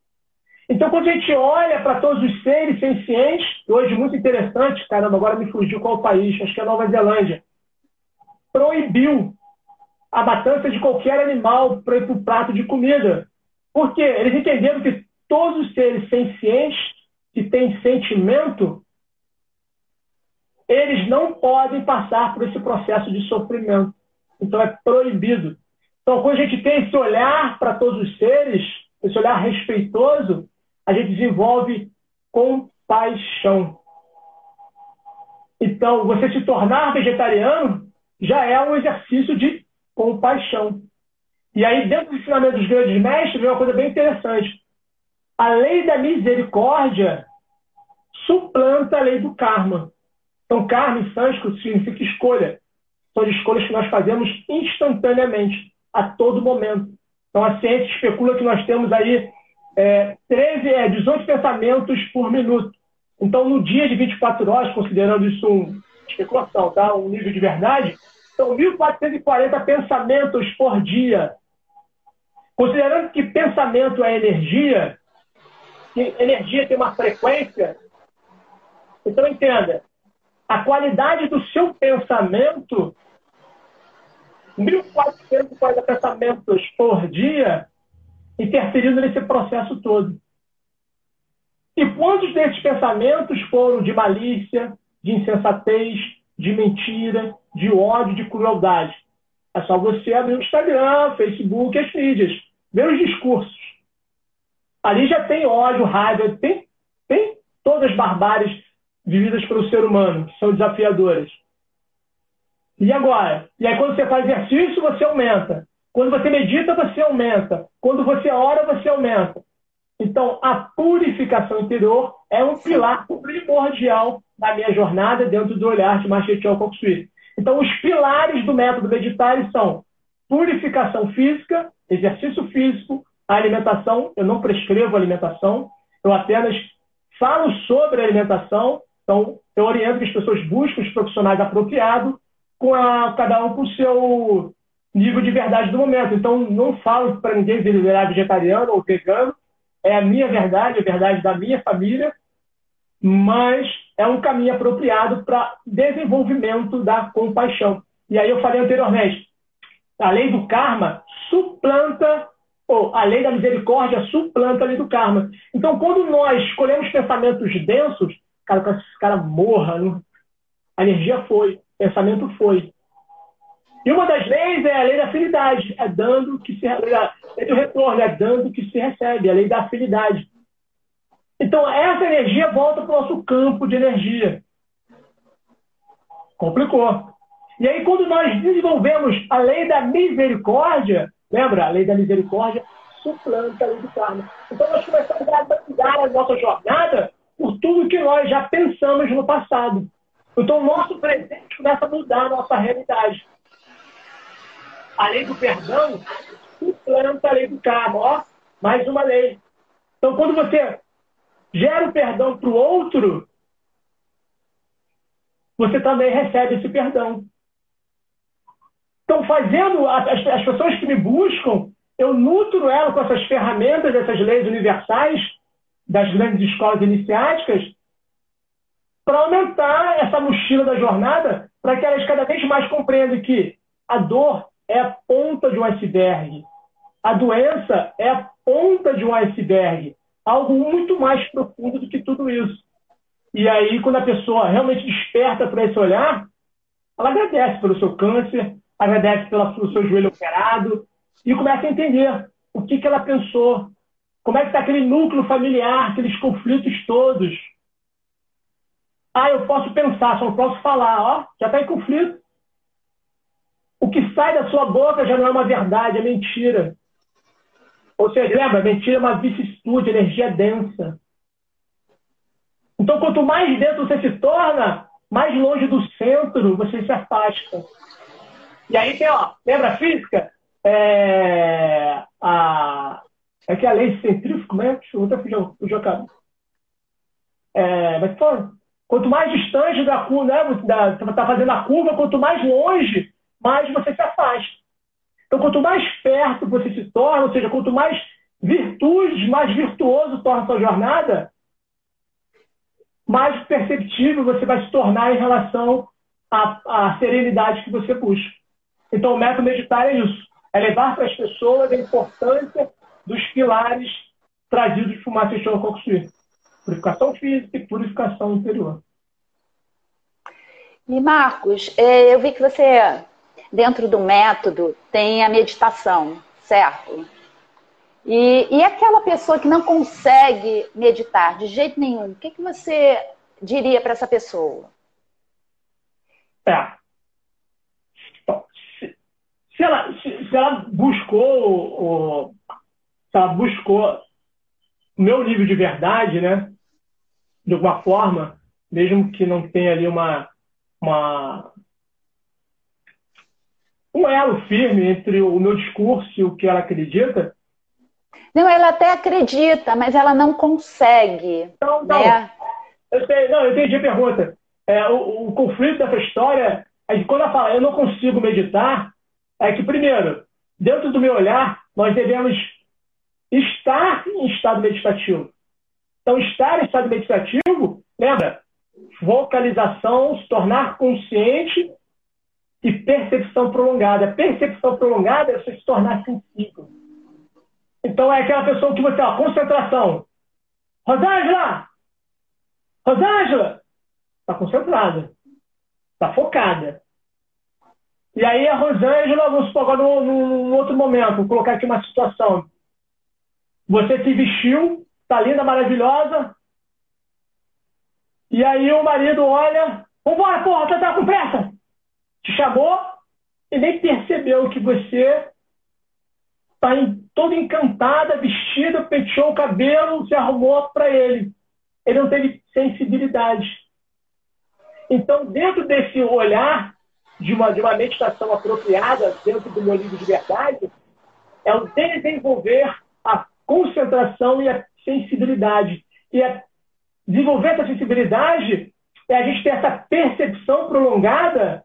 Então, quando a gente olha para todos os seres sencientes, hoje muito interessante, caramba, agora me fugiu qual país, acho que é Nova Zelândia, proibiu a matança de qualquer animal para ir para o prato de comida. Porque eles entenderam que todos os seres sencientes que têm sentimento, eles não podem passar por esse processo de sofrimento. Então é proibido. Então, quando a gente tem esse olhar para todos os seres, esse olhar respeitoso, a gente desenvolve compaixão. Então, você se tornar vegetariano já é um exercício de compaixão. E aí, dentro do ensinamento dos grandes mestres, vem uma coisa bem interessante. A lei da misericórdia suplanta a lei do karma. Então, karma em sânscrito significa escolha. São escolhas que nós fazemos instantaneamente, a todo momento. Então, a ciência especula que nós temos aí é, 13, é, 18 pensamentos por minuto. Então, no dia de 24 horas, considerando isso uma especulação, tá? um nível de verdade, são 1.440 pensamentos por dia. Considerando que pensamento é energia, que energia tem uma frequência, então entenda, a qualidade do seu pensamento, 1.440 pensamentos por dia, interferindo nesse processo todo. E quantos desses pensamentos foram de malícia, de insensatez, de mentira, de ódio, de crueldade? É só você abrir o Instagram, Facebook, as mídias, ver os discursos. Ali já tem ódio, raiva, tem, tem todas as barbáries vividas pelo ser humano, que são desafiadoras. E agora? E aí, quando você faz exercício, você aumenta. Quando você medita, você aumenta. Quando você ora, você aumenta. Então, a purificação interior é um pilar primordial da minha jornada dentro do olhar de Machetel Koksui. Então, os pilares do método meditar são purificação física, exercício físico, alimentação. Eu não prescrevo alimentação, eu apenas falo sobre alimentação. Então, eu oriento que as pessoas busquem os profissionais apropriados, com a, cada um com o seu nível de verdade do momento. Então, não falo para ninguém virar vegetariano ou vegano. É a minha verdade, a verdade da minha família, mas é um caminho apropriado para desenvolvimento da compaixão. E aí eu falei anteriormente, a lei do karma suplanta, ou a lei da misericórdia suplanta a lei do karma. Então, quando nós escolhemos pensamentos densos, cara, esse cara morra, não... a energia foi, pensamento foi. E uma das leis é a lei da afinidade, é dando que se lei do retorno, é dando que se recebe, a lei da afinidade. Então essa energia volta para o nosso campo de energia. Complicou. E aí quando nós desenvolvemos a lei da misericórdia, lembra? A lei da misericórdia suplanta a lei do karma. Então nós começamos a adaptar a nossa jornada por tudo que nós já pensamos no passado. Então o nosso presente começa a mudar a nossa realidade a lei do perdão suplanta a lei do karma. Ó, mais uma lei. Então, quando você gera o perdão para o outro, você também recebe esse perdão. Então, fazendo as, as pessoas que me buscam, eu nutro ela com essas ferramentas, essas leis universais das grandes escolas iniciáticas, para aumentar essa mochila da jornada, para que elas cada vez mais compreendam que a dor é a ponta de um iceberg. A doença é a ponta de um iceberg. Algo muito mais profundo do que tudo isso. E aí, quando a pessoa realmente desperta para esse olhar, ela agradece pelo seu câncer, agradece pelo seu joelho operado e começa a entender o que, que ela pensou, como é que está aquele núcleo familiar, aqueles conflitos todos. Ah, eu posso pensar, só não posso falar. Ó, já está em conflito. Sai da sua boca já não é uma verdade, é mentira. Ou seja, lembra, mentira é uma altitude, energia densa. Então, quanto mais dentro você se torna, mais longe do centro você se afasta. E aí tem, ó, lembra a física? É, a, é que a lei centrífuga, como é? Deixa eu até fugir, fugir a é, mas, pô, quanto mais distante da curva, né, da, tá fazendo a curva, quanto mais longe, mais você se afasta. Então, quanto mais perto você se torna, ou seja, quanto mais virtudes, mais virtuoso torna a sua jornada, mais perceptível você vai se tornar em relação à, à serenidade que você busca. Então, o método meditar é isso: é levar para as pessoas a importância dos pilares trazidos por Master Kokusui. Purificação física e purificação interior. E Marcos, é, eu vi que você, dentro do método, tem a meditação, certo? E, e aquela pessoa que não consegue meditar de jeito nenhum, o que, que você diria para essa pessoa? É. Se, ela, se, se ela buscou o, se ela buscou meu nível de verdade, né? De alguma forma, mesmo que não tenha ali uma, uma um elo firme entre o meu discurso e o que ela acredita, não, ela até acredita, mas ela não consegue. Não, não. Né? Eu sei, não, eu entendi a pergunta. É, o, o, conflito dessa história é que quando ela fala eu não consigo meditar, é que, primeiro, dentro do meu olhar, nós devemos estar em estado meditativo. Então, estar em estado meditativo, lembra? Vocalização, se tornar consciente e percepção prolongada. Percepção prolongada é você se tornar sensível. Então é aquela pessoa que você, ó, concentração. Rosângela! Rosângela! Está concentrada. Está focada. E aí a Rosângela, vamos supor agora num, num outro momento, vou colocar aqui uma situação. Você se vestiu, está linda, maravilhosa. E aí o marido olha, vambora, porra, você tá com pressa. Te chamou e nem percebeu que você está toda encantada, vestida, penteou o cabelo, se arrumou para ele. Ele não teve sensibilidade. Então, dentro desse olhar de uma, de uma meditação apropriada, dentro do meu livro de verdade, é o desenvolver a concentração e a sensibilidade. E a desenvolver essa sensibilidade é a gente ter essa percepção prolongada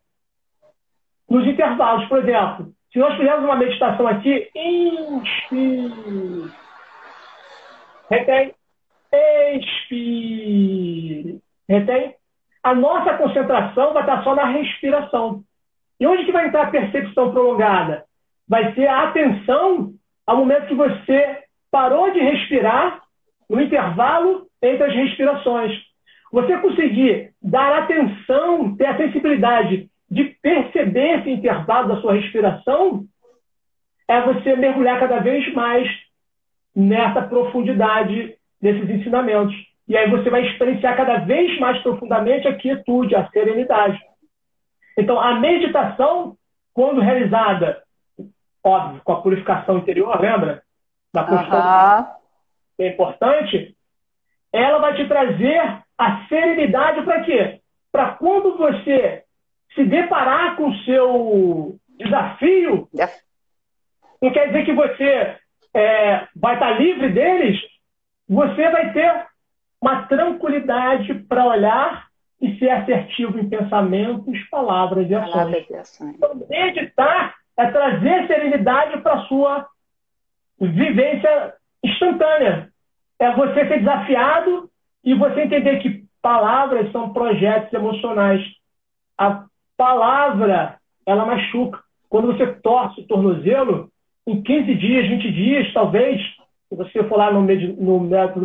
nos intervalos. Por exemplo, se nós fizermos uma meditação aqui, inspire. Retém. Expire. Retém. A nossa concentração vai estar só na respiração. E onde que vai entrar a percepção prolongada? Vai ser a atenção ao momento que você parou de respirar no intervalo entre as respirações. Você conseguir dar atenção, ter a sensibilidade de perceber esse intervalo da sua respiração é você mergulhar cada vez mais nessa profundidade desses ensinamentos. E aí você vai experienciar cada vez mais profundamente a quietude, a serenidade. Então, a meditação, quando realizada, óbvio, com a purificação interior, lembra? Da purificação, uhum. é importante, ela vai te trazer a serenidade para quê? Para quando você se deparar com o seu desafio, não quer dizer que você é, vai estar livre deles, você vai ter uma tranquilidade para olhar e ser assertivo em pensamentos, palavras e ações. Palavras e ações. Então, meditar é trazer serenidade para a sua vivência instantânea. É você ser desafiado e você entender que palavras são projetos emocionais. A palavra, ela machuca. Quando você torce o tornozelo, em 15 dias, 20 dias, talvez, se você for lá no, med no método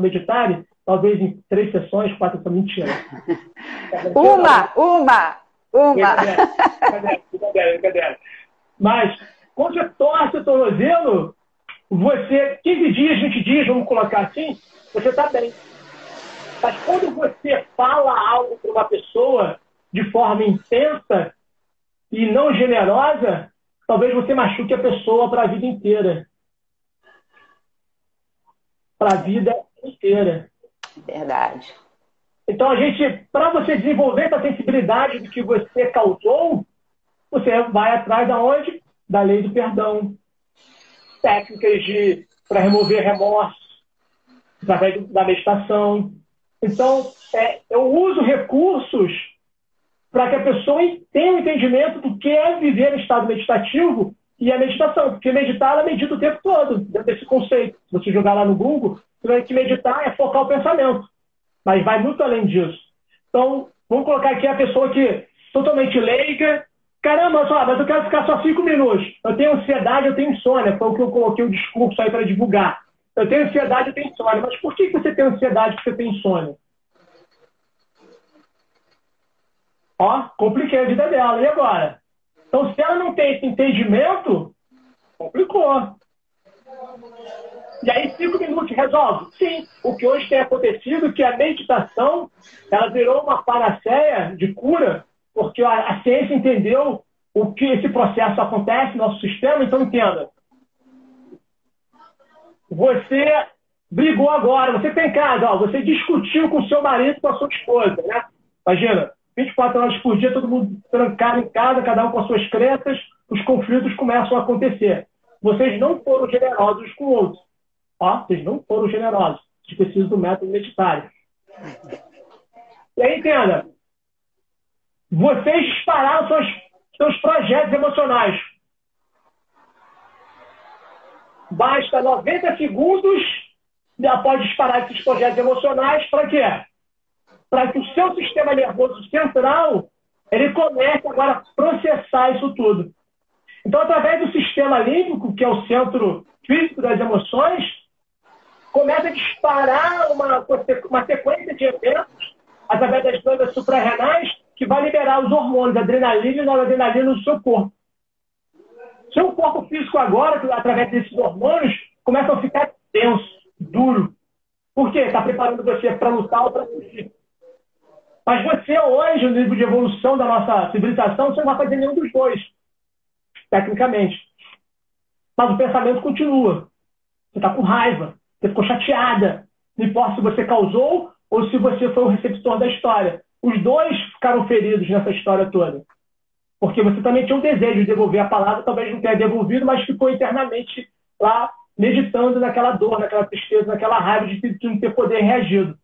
talvez em três sessões, quatro sessões, mentira. uma, uma, uma. Brincadeira, brincadeira. Mas, quando você torce o tornozelo, você, 15 dias, 20 dias, vamos colocar assim, você está bem. Mas quando você fala algo para uma pessoa de forma intensa e não generosa, talvez você machuque a pessoa para a vida inteira. para a vida inteira. Verdade. Então, a gente, para você desenvolver essa sensibilidade do que você causou, você vai atrás da onde? Da lei do perdão. Técnicas de para remover remorso, através da meditação. Então, é, eu uso recursos para que a pessoa tenha um entendimento do que é viver em estado meditativo e a meditação. Porque meditar, ela medita o tempo todo, dentro desse conceito. Se você jogar lá no Google, você vai que meditar é focar o pensamento. Mas vai muito além disso. Então, vamos colocar aqui a pessoa que totalmente leiga. Caramba, só, mas eu quero ficar só cinco minutos. Eu tenho ansiedade, eu tenho insônia. Foi o que eu coloquei o discurso aí para divulgar. Eu tenho ansiedade, eu tenho insônia. Mas por que você tem ansiedade e você tem insônia? Ó, compliquei a vida dela. E agora? Então, se ela não tem esse entendimento, complicou. E aí, cinco minutos resolve? Sim. O que hoje tem acontecido é que a meditação ela virou uma panaceia de cura, porque a, a ciência entendeu o que esse processo acontece no nosso sistema. Então, entenda. Você brigou agora, você tem em casa, ó, você discutiu com seu marido, com a sua esposa, né? Imagina, 24 horas por dia, todo mundo trancado em casa, cada um com as suas crenças, os conflitos começam a acontecer. Vocês não foram generosos com o outro. Ó, vocês não foram generosos. Vocês precisam do método meditário. E aí, entenda. Vocês dispararam seus, seus projetos emocionais. Basta 90 segundos após disparar esses projetos emocionais para quê? Para que o seu sistema nervoso central ele comece agora a processar isso tudo. Então, através do sistema límbico, que é o centro físico das emoções, começa a disparar uma, uma sequência de eventos através das glândulas suprarrenais que vai liberar os hormônios, adrenalina e noradrenalina no seu corpo. Seu corpo físico agora, através desses hormônios, começa a ficar tenso, duro. Por quê? Está preparando você para lutar ou para fugir. Mas você hoje, no nível de evolução da nossa civilização, você não vai fazer nenhum dos dois tecnicamente. Mas o pensamento continua. Você está com raiva, você ficou chateada. Não importa se você causou ou se você foi o receptor da história. Os dois ficaram feridos nessa história toda. Porque você também tinha um desejo de devolver a palavra, talvez não tenha devolvido, mas ficou internamente lá meditando naquela dor, naquela tristeza, naquela raiva de não ter poder reagido.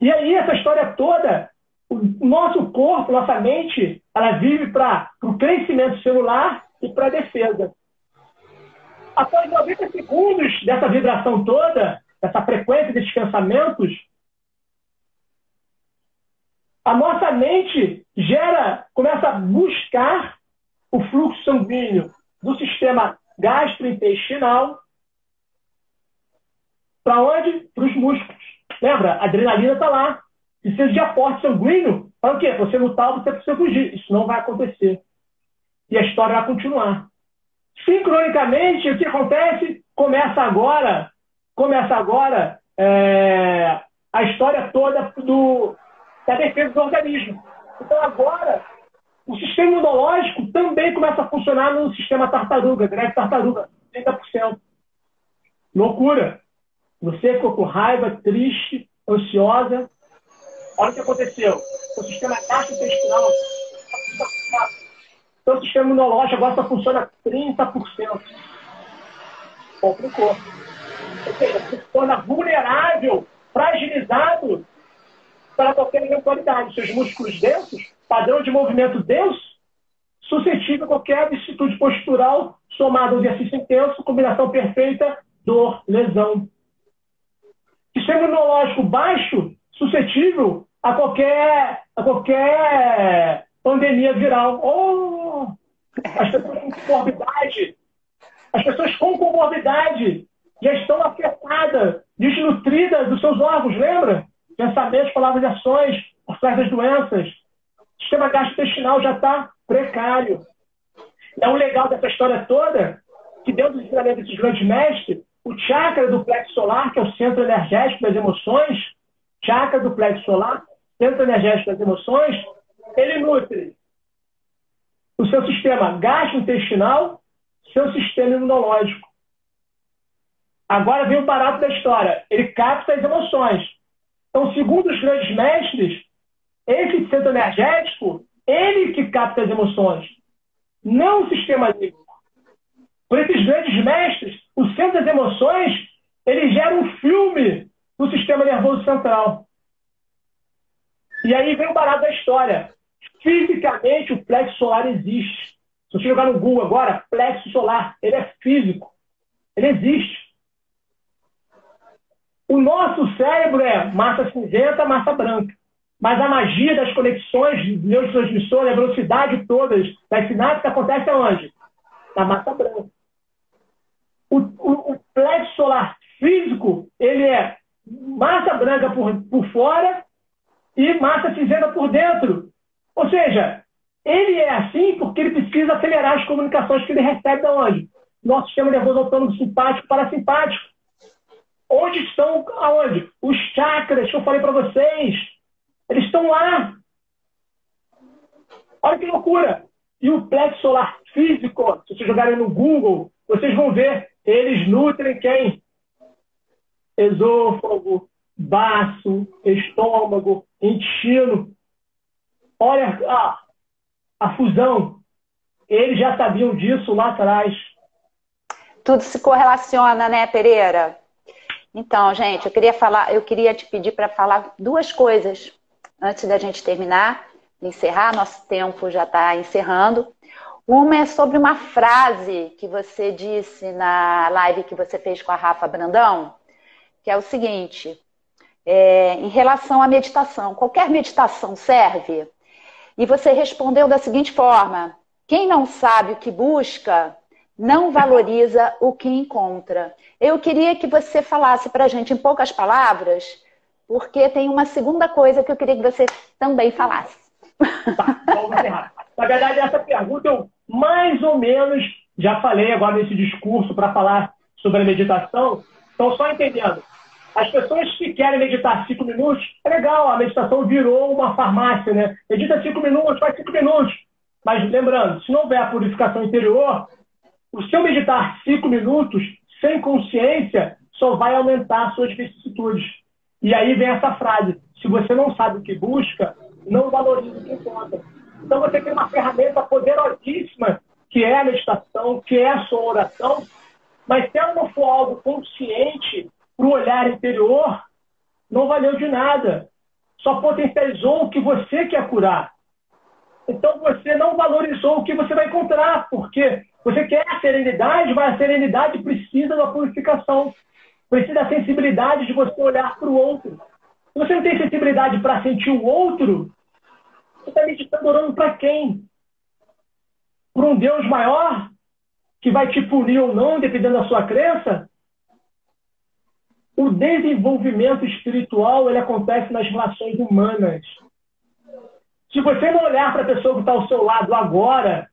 E aí, essa história toda o nosso corpo, nossa mente, ela vive para o crescimento celular e para a defesa. Após 90 segundos dessa vibração toda, dessa frequência desses pensamentos, a nossa mente gera, começa a buscar o fluxo sanguíneo do sistema gastrointestinal para onde? Para os músculos. Lembra? A adrenalina está lá precisa de aporte sanguíneo para o quê? Você lutar, você precisa fugir. Isso não vai acontecer. E a história vai continuar. Sincronicamente, o que acontece? Começa agora, começa agora é, a história toda do, da defesa do organismo. Então agora, o sistema imunológico também começa a funcionar no sistema tartaruga, greve tartaruga, 30%. Loucura. Você ficou com raiva, triste, ansiosa, Olha o que aconteceu. O sistema gastrointestinal, o sistema imunológico agora só funciona 30%. Complicou. Ou seja, se torna vulnerável, fragilizado para qualquer eventualidade. Seus músculos densos, padrão de movimento denso, suscetível a qualquer vicissitude postural somado ao exercício intenso, combinação perfeita, dor, lesão. Sistema imunológico baixo, suscetível a qualquer, a qualquer pandemia viral. Ou as pessoas com comorbidade, as pessoas com comorbidade já estão afetadas, desnutridas dos seus órgãos, lembra? Pensamentos, palavras e ações por trás das doenças. O sistema gastrointestinal já está precário. É o legal dessa história toda que dentro do ensinamento desses grandes mestres, o chakra do plexo solar, que é o centro energético das emoções, chakra do plexo solar, centro energético das emoções, ele nutre o seu sistema gastrointestinal, seu sistema imunológico. Agora vem o barato da história. Ele capta as emoções. Então, segundo os grandes mestres, esse centro energético, ele que capta as emoções, não o sistema límbico. Por esses grandes mestres, o centro das emoções, ele gera um filme no sistema nervoso central. E aí vem o barato da história. Fisicamente, o plexo solar existe. Se você jogar no Google agora, plexo solar, ele é físico. Ele existe. O nosso cérebro é massa cinzenta, massa branca. Mas a magia das conexões de neurotransmissores, a velocidade todas das sinapses acontece aonde? Na massa branca. O, o, o plexo solar físico, ele é massa branca por, por fora e massa cinzenta por dentro. Ou seja, ele é assim porque ele precisa acelerar as comunicações que ele recebe da onde? Nosso sistema nervoso autônomo simpático parasimpático. Onde estão aonde? Os chakras que eu falei para vocês. Eles estão lá. Olha que loucura. E o plexo solar físico, se vocês jogarem no Google, vocês vão ver, eles nutrem quem? Esôfago, baço, estômago, intestino. Olha a, a fusão. Eles já sabiam disso lá atrás. Tudo se correlaciona, né, Pereira? Então, gente, eu queria falar, eu queria te pedir para falar duas coisas antes da gente terminar, encerrar. Nosso tempo já está encerrando. Uma é sobre uma frase que você disse na live que você fez com a Rafa Brandão, que é o seguinte: é, em relação à meditação. Qualquer meditação serve? E você respondeu da seguinte forma: quem não sabe o que busca, não valoriza o que encontra. Eu queria que você falasse para a gente em poucas palavras, porque tem uma segunda coisa que eu queria que você também falasse. Tá, vamos encerrar. Na verdade, essa pergunta eu mais ou menos já falei agora nesse discurso para falar sobre a meditação. Então, só entendendo. As pessoas que querem meditar cinco minutos, é legal, a meditação virou uma farmácia, né? Medita cinco minutos, faz cinco minutos. Mas lembrando, se não houver a purificação interior, o seu meditar cinco minutos sem consciência só vai aumentar suas vicissitudes. E aí vem essa frase: se você não sabe o que busca, não valoriza o que encontra. Então você tem uma ferramenta poderosíssima que é a meditação, que é a sua oração, mas se ela não for algo consciente, para o olhar interior, não valeu de nada. Só potencializou o que você quer curar. Então você não valorizou o que você vai encontrar, porque você quer a serenidade, mas a serenidade precisa da purificação. Precisa da sensibilidade de você olhar para o outro. Se você não tem sensibilidade para sentir o outro, você está meditando orando para quem? Para um Deus maior? Que vai te punir ou não, dependendo da sua crença? O desenvolvimento espiritual ele acontece nas relações humanas. Se você não olhar para a pessoa que está ao seu lado agora,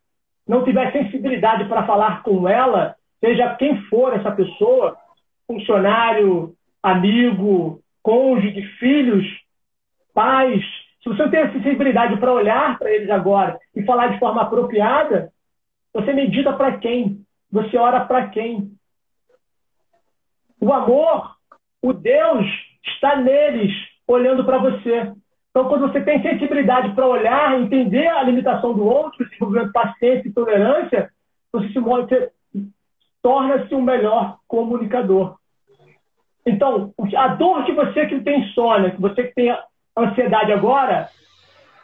não tiver sensibilidade para falar com ela, seja quem for essa pessoa, funcionário, amigo, cônjuge, filhos, pais, se você tem a sensibilidade para olhar para eles agora e falar de forma apropriada, você medita para quem? Você ora para quem? O amor o Deus está neles, olhando para você. Então, quando você tem sensibilidade para olhar, entender a limitação do outro, desenvolvendo paciência e tolerância, você se você torna-se um melhor comunicador. Então, a dor que você que tem insônia, que você que tem ansiedade agora,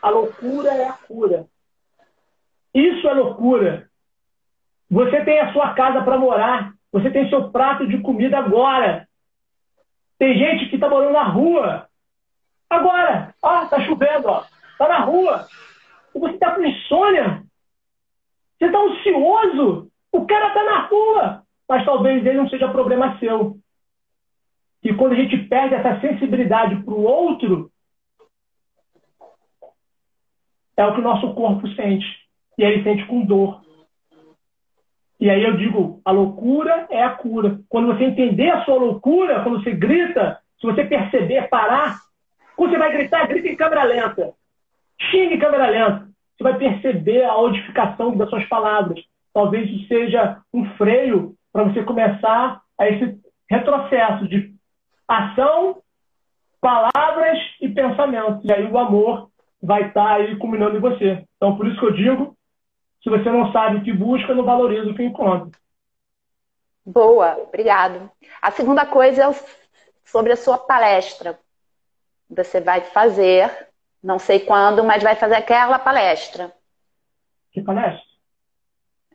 a loucura é a cura. Isso é loucura. Você tem a sua casa para morar, você tem seu prato de comida agora. Tem gente que está morando na rua. Agora, ó, tá chovendo, ó. Tá na rua. E você tá com insônia. Você tá ansioso. O cara tá na rua. Mas talvez ele não seja problema seu. E quando a gente perde essa sensibilidade para o outro, é o que o nosso corpo sente. E ele sente com dor. E aí eu digo, a loucura é a cura. Quando você entender a sua loucura, quando você grita, se você perceber, parar, quando você vai gritar, grita em câmera lenta. Xingue em câmera lenta. Você vai perceber a audificação das suas palavras. Talvez isso seja um freio para você começar a esse retrocesso de ação, palavras e pensamento. E aí o amor vai estar aí culminando em você. Então, por isso que eu digo, se você não sabe o que busca, não valoriza o que encontra. Boa, obrigado. A segunda coisa é sobre a sua palestra. Você vai fazer, não sei quando, mas vai fazer aquela palestra. Que palestra?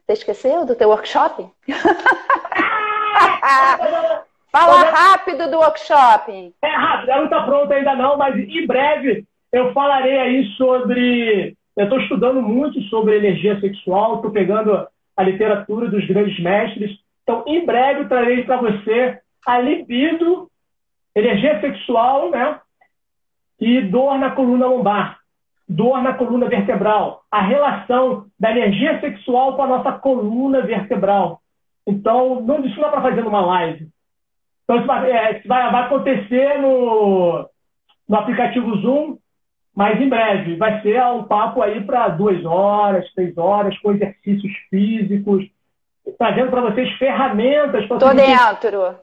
Você esqueceu do teu workshop? Fala rápido do workshop. É rápido, ela não está pronta ainda não, mas em breve eu falarei aí sobre. Eu estou estudando muito sobre energia sexual, estou pegando a literatura dos grandes mestres. Então, em breve, eu trarei para você a libido, energia sexual, né? E dor na coluna lombar, dor na coluna vertebral, a relação da energia sexual com a nossa coluna vertebral. Então, não, isso não para fazer numa live. Então, isso vai, é, vai, vai acontecer no, no aplicativo Zoom, mas em breve. Vai ser um papo aí para duas horas, três horas, com exercícios físicos, trazendo para vocês ferramentas para Tô dentro.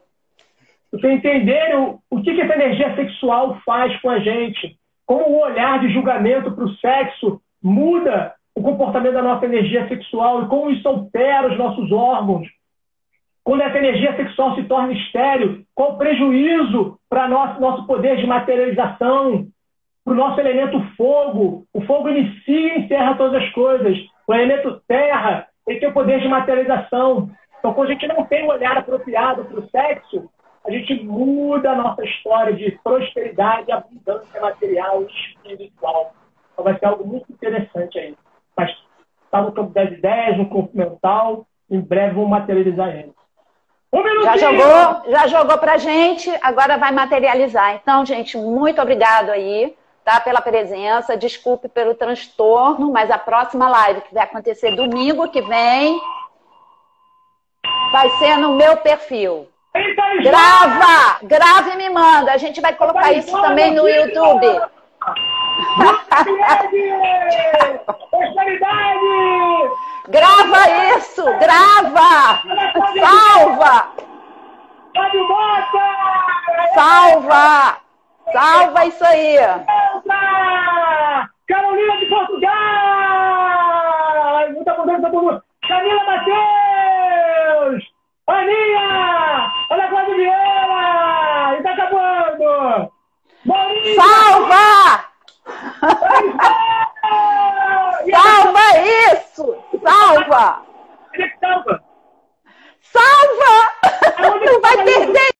Você entender o, o que, que essa energia sexual faz com a gente. Como o olhar de julgamento para o sexo muda o comportamento da nossa energia sexual e como isso altera os nossos órgãos. Quando essa energia sexual se torna estéreo, qual o prejuízo para nosso, nosso poder de materialização, o nosso elemento fogo. O fogo inicia e encerra todas as coisas. O elemento terra ele tem o poder de materialização. Então, quando a gente não tem um olhar apropriado para o sexo, a gente muda a nossa história de prosperidade, abundância material e espiritual. Então, vai ser algo muito interessante aí. Mas está no campo das ideias, no corpo mental. Em breve vou materializar ele. Um já jogou, já jogou pra gente, agora vai materializar. Então, gente, muito obrigado aí tá? Pela presença, desculpe pelo transtorno, mas a próxima live que vai acontecer domingo que vem vai ser no meu perfil. Grava! Grava e me manda. A gente vai colocar isso também no YouTube. Grava isso! Grava! Salva! Salva! Salva isso aí! Carolina de Portugal! Muita mudança por Camila Matheus! Aninha! Olha Cláudio Vieira! E tá acabando! Maurício! Salva! Salva isso! Salva! É salva! Salva! Não vai perder